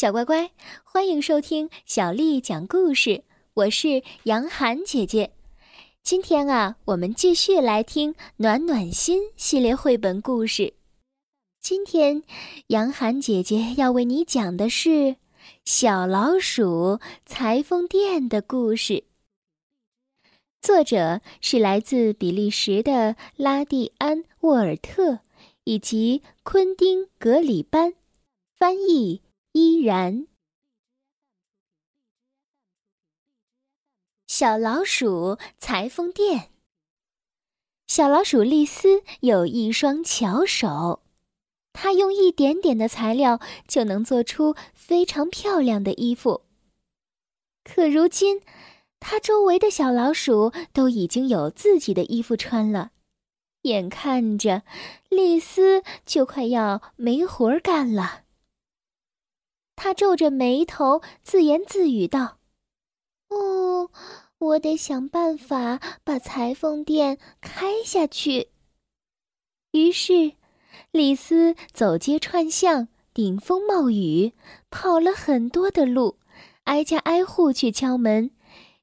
小乖乖，欢迎收听小丽讲故事。我是杨涵姐姐。今天啊，我们继续来听《暖暖心》系列绘本故事。今天，杨涵姐姐要为你讲的是《小老鼠裁缝店》的故事。作者是来自比利时的拉蒂安·沃尔特以及昆丁·格里班，翻译。依然，小老鼠裁缝店。小老鼠丽丝有一双巧手，它用一点点的材料就能做出非常漂亮的衣服。可如今，它周围的小老鼠都已经有自己的衣服穿了，眼看着丽丝就快要没活干了。他皱着眉头，自言自语道：“哦，我得想办法把裁缝店开下去。”于是，丽丝走街串巷，顶风冒雨，跑了很多的路，挨家挨户去敲门，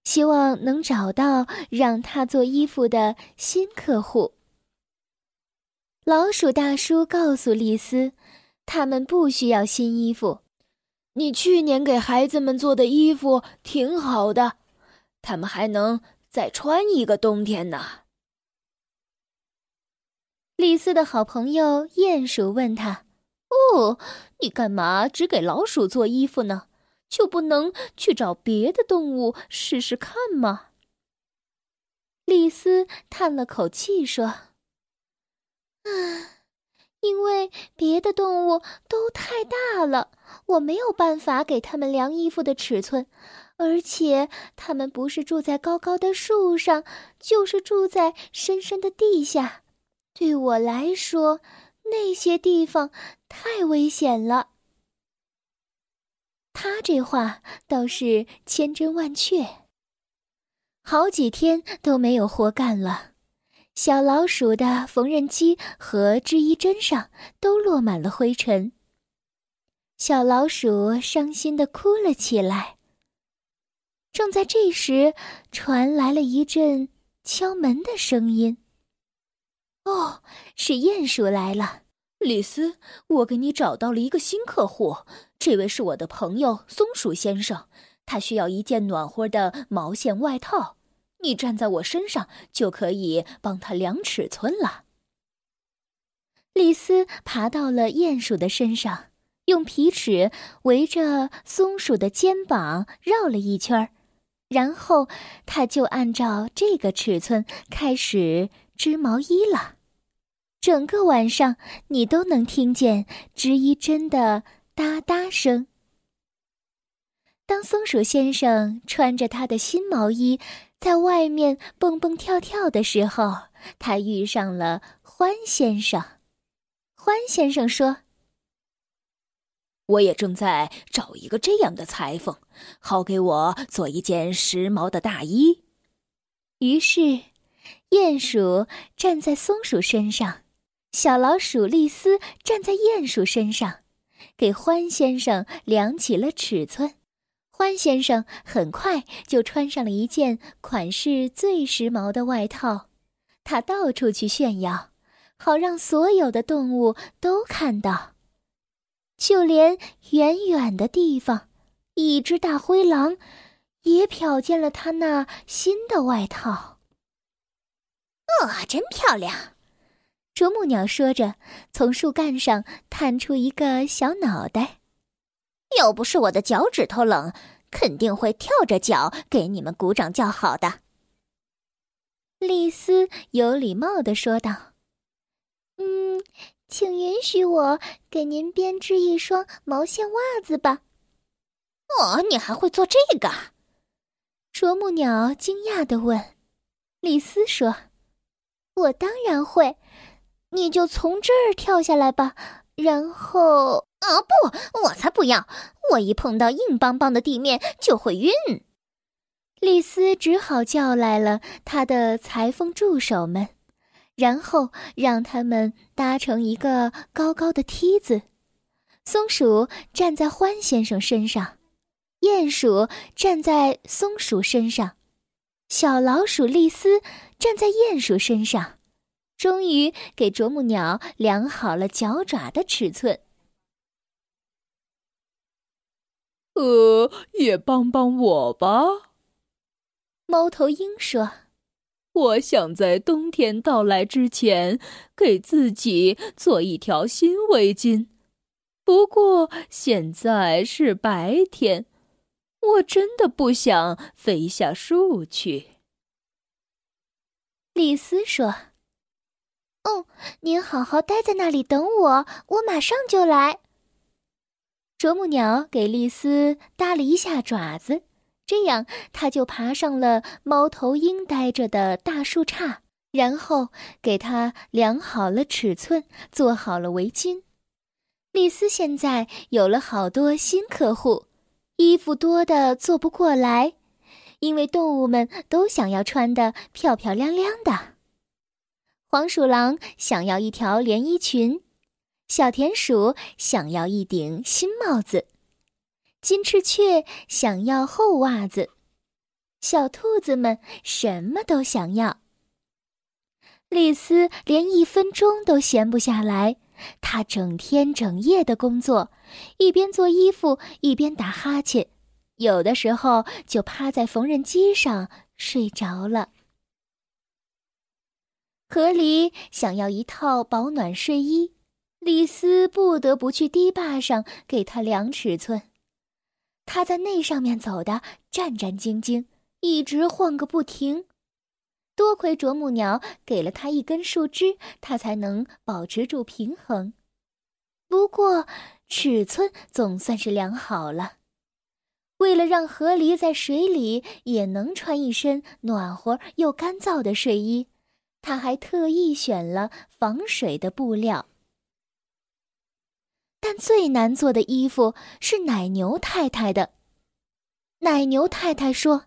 希望能找到让他做衣服的新客户。老鼠大叔告诉丽丝，他们不需要新衣服。你去年给孩子们做的衣服挺好的，他们还能再穿一个冬天呢。丽丝的好朋友鼹鼠问他：“哦，你干嘛只给老鼠做衣服呢？就不能去找别的动物试试看吗？”丽丝叹了口气说：“啊。”因为别的动物都太大了，我没有办法给它们量衣服的尺寸，而且它们不是住在高高的树上，就是住在深深的地下。对我来说，那些地方太危险了。他这话倒是千真万确。好几天都没有活干了。小老鼠的缝纫机和织衣针上都落满了灰尘。小老鼠伤心的哭了起来。正在这时，传来了一阵敲门的声音。哦，是鼹鼠来了。李斯，我给你找到了一个新客户，这位是我的朋友松鼠先生，他需要一件暖和的毛线外套。你站在我身上，就可以帮他量尺寸了。李斯爬到了鼹鼠的身上，用皮尺围着松鼠的肩膀绕了一圈儿然后他就按照这个尺寸开始织毛衣了。整个晚上，你都能听见织衣针的哒哒声。当松鼠先生穿着他的新毛衣。在外面蹦蹦跳跳的时候，他遇上了欢先生。欢先生说：“我也正在找一个这样的裁缝，好给我做一件时髦的大衣。”于是，鼹鼠站在松鼠身上，小老鼠丽丝站在鼹鼠身上，给欢先生量起了尺寸。欢先生很快就穿上了一件款式最时髦的外套，他到处去炫耀，好让所有的动物都看到。就连远远的地方，一只大灰狼也瞟见了他那新的外套。啊，真漂亮！啄木鸟说着，从树干上探出一个小脑袋。要不是我的脚趾头冷，肯定会跳着脚给你们鼓掌叫好的。丽丝有礼貌的说道：“嗯，请允许我给您编织一双毛线袜子吧。”“哦，你还会做这个？”啄木鸟惊讶的问。丽丝说：“我当然会，你就从这儿跳下来吧，然后……”啊不，我才不要！我一碰到硬邦邦的地面就会晕。丽丝只好叫来了她的裁缝助手们，然后让他们搭成一个高高的梯子。松鼠站在獾先生身上，鼹鼠站在松鼠身上，小老鼠丽丝站在鼹鼠身上，终于给啄木鸟量好了脚爪的尺寸。呃，也帮帮我吧。猫头鹰说：“我想在冬天到来之前，给自己做一条新围巾。”不过现在是白天，我真的不想飞下树去。丽丝说：“哦，您好好待在那里等我，我马上就来。”啄木鸟给丽丝搭了一下爪子，这样它就爬上了猫头鹰待着的大树杈，然后给它量好了尺寸，做好了围巾。丽丝现在有了好多新客户，衣服多的做不过来，因为动物们都想要穿的漂漂亮亮的。黄鼠狼想要一条连衣裙，小田鼠想要一顶新帽子，金翅雀想要厚袜子，小兔子们什么都想要。丽丝连一分钟都闲不下来。他整天整夜的工作，一边做衣服一边打哈欠，有的时候就趴在缝纫机上睡着了。河狸想要一套保暖睡衣，丽丝不得不去堤坝上给他量尺寸。他在那上面走的战战兢兢，一直晃个不停。多亏啄木鸟给了他一根树枝，他才能保持住平衡。不过，尺寸总算是量好了。为了让河狸在水里也能穿一身暖和又干燥的睡衣，他还特意选了防水的布料。但最难做的衣服是奶牛太太的。奶牛太太说。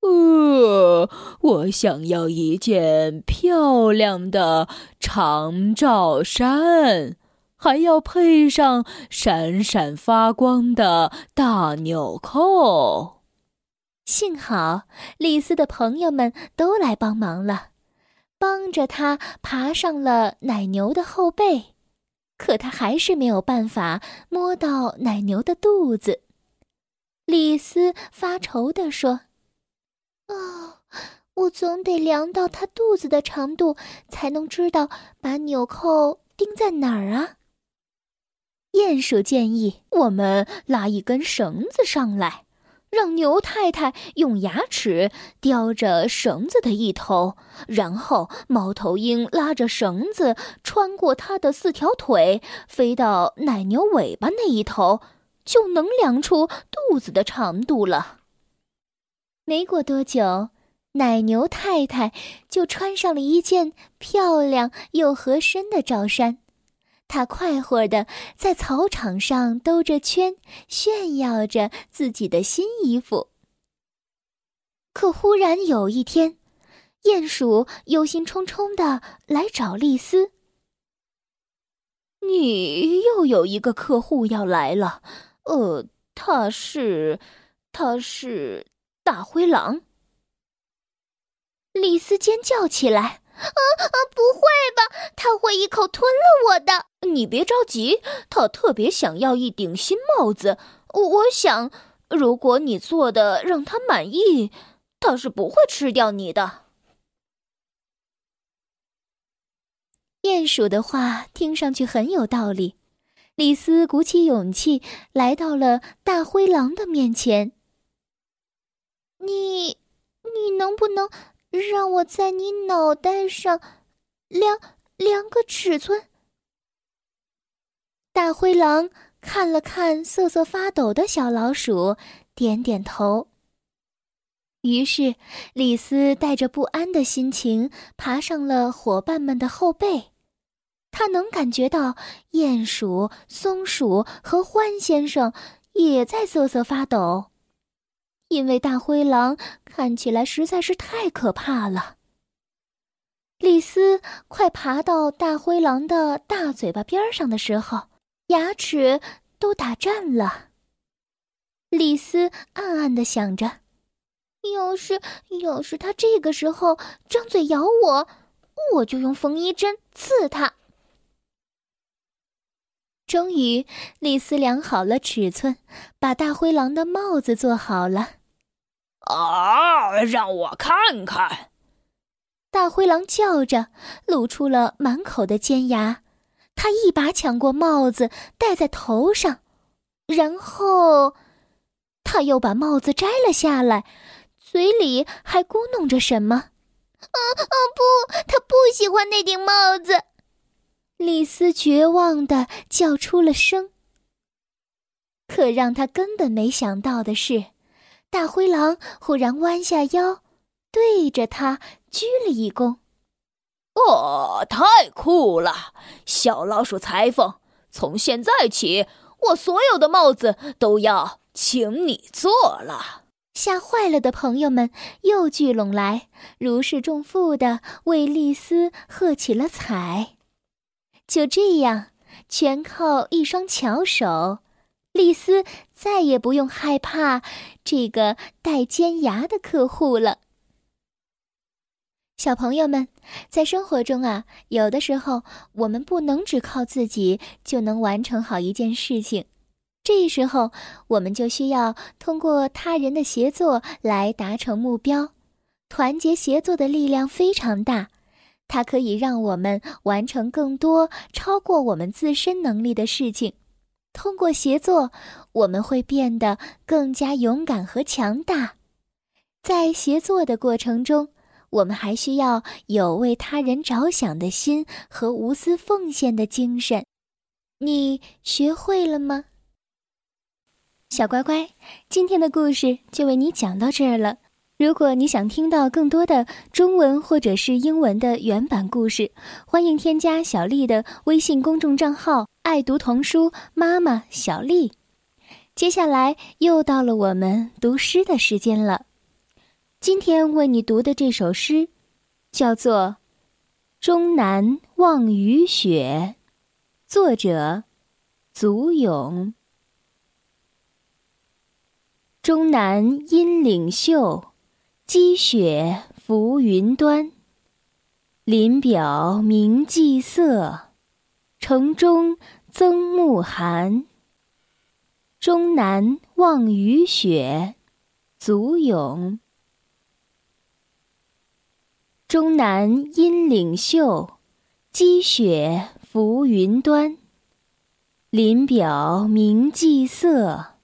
呃，我想要一件漂亮的长罩衫，还要配上闪闪发光的大纽扣。幸好丽丝的朋友们都来帮忙了，帮着她爬上了奶牛的后背，可他还是没有办法摸到奶牛的肚子。丽丝发愁地说。啊，我总得量到它肚子的长度，才能知道把纽扣钉在哪儿啊。鼹鼠建议我们拉一根绳子上来，让牛太太用牙齿叼着绳子的一头，然后猫头鹰拉着绳子穿过它的四条腿，飞到奶牛尾巴那一头，就能量出肚子的长度了。没过多久，奶牛太太就穿上了一件漂亮又合身的罩衫，他快活的在草场上兜着圈，炫耀着自己的新衣服。可忽然有一天，鼹鼠忧心忡忡的来找丽丝：“你又有一个客户要来了，呃，他是，他是。”大灰狼！丽丝尖叫起来：“啊啊，不会吧！他会一口吞了我的！你别着急，他特别想要一顶新帽子。我想，如果你做的让他满意，他是不会吃掉你的。”鼹鼠的话听上去很有道理。李斯鼓起勇气来到了大灰狼的面前。你，你能不能让我在你脑袋上量量个尺寸？大灰狼看了看瑟瑟发抖的小老鼠，点点头。于是，李斯带着不安的心情爬上了伙伴们的后背。他能感觉到鼹鼠、松鼠和獾先生也在瑟瑟发抖。因为大灰狼看起来实在是太可怕了。丽丝快爬到大灰狼的大嘴巴边上的时候，牙齿都打颤了。丽丝暗暗的想着：要是要是他这个时候张嘴咬我，我就用缝衣针刺他。终于，丽丝量好了尺寸，把大灰狼的帽子做好了。啊！让我看看！大灰狼叫着，露出了满口的尖牙。他一把抢过帽子，戴在头上，然后他又把帽子摘了下来，嘴里还咕哝着什么。啊啊！不，他不喜欢那顶帽子。丽丝绝望的叫出了声。可让他根本没想到的是，大灰狼忽然弯下腰，对着他鞠了一躬。“哦，太酷了，小老鼠裁缝！从现在起，我所有的帽子都要请你做了。”吓坏了的朋友们又聚拢来，如释重负的为丽丝喝起了彩。就这样，全靠一双巧手，丽丝再也不用害怕这个带尖牙的客户了。小朋友们，在生活中啊，有的时候我们不能只靠自己就能完成好一件事情，这时候我们就需要通过他人的协作来达成目标。团结协作的力量非常大。它可以让我们完成更多超过我们自身能力的事情。通过协作，我们会变得更加勇敢和强大。在协作的过程中，我们还需要有为他人着想的心和无私奉献的精神。你学会了吗，小乖乖？今天的故事就为你讲到这儿了。如果你想听到更多的中文或者是英文的原版故事，欢迎添加小丽的微信公众账号“爱读童书妈妈小丽”。接下来又到了我们读诗的时间了。今天为你读的这首诗，叫做《终南望雨雪》，作者祖咏。终南阴岭秀。积雪浮云端，林表明霁色，城中曾暮寒。终南望雨雪，足咏。终南阴岭秀，积雪浮云端，林表明霁色，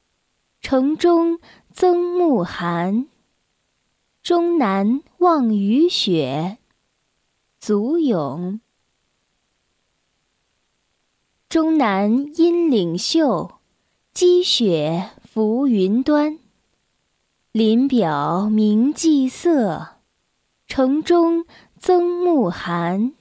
城中增暮寒。终南望雨雪，足咏。终南阴岭秀，积雪浮云端。林表明霁色，城中增暮寒。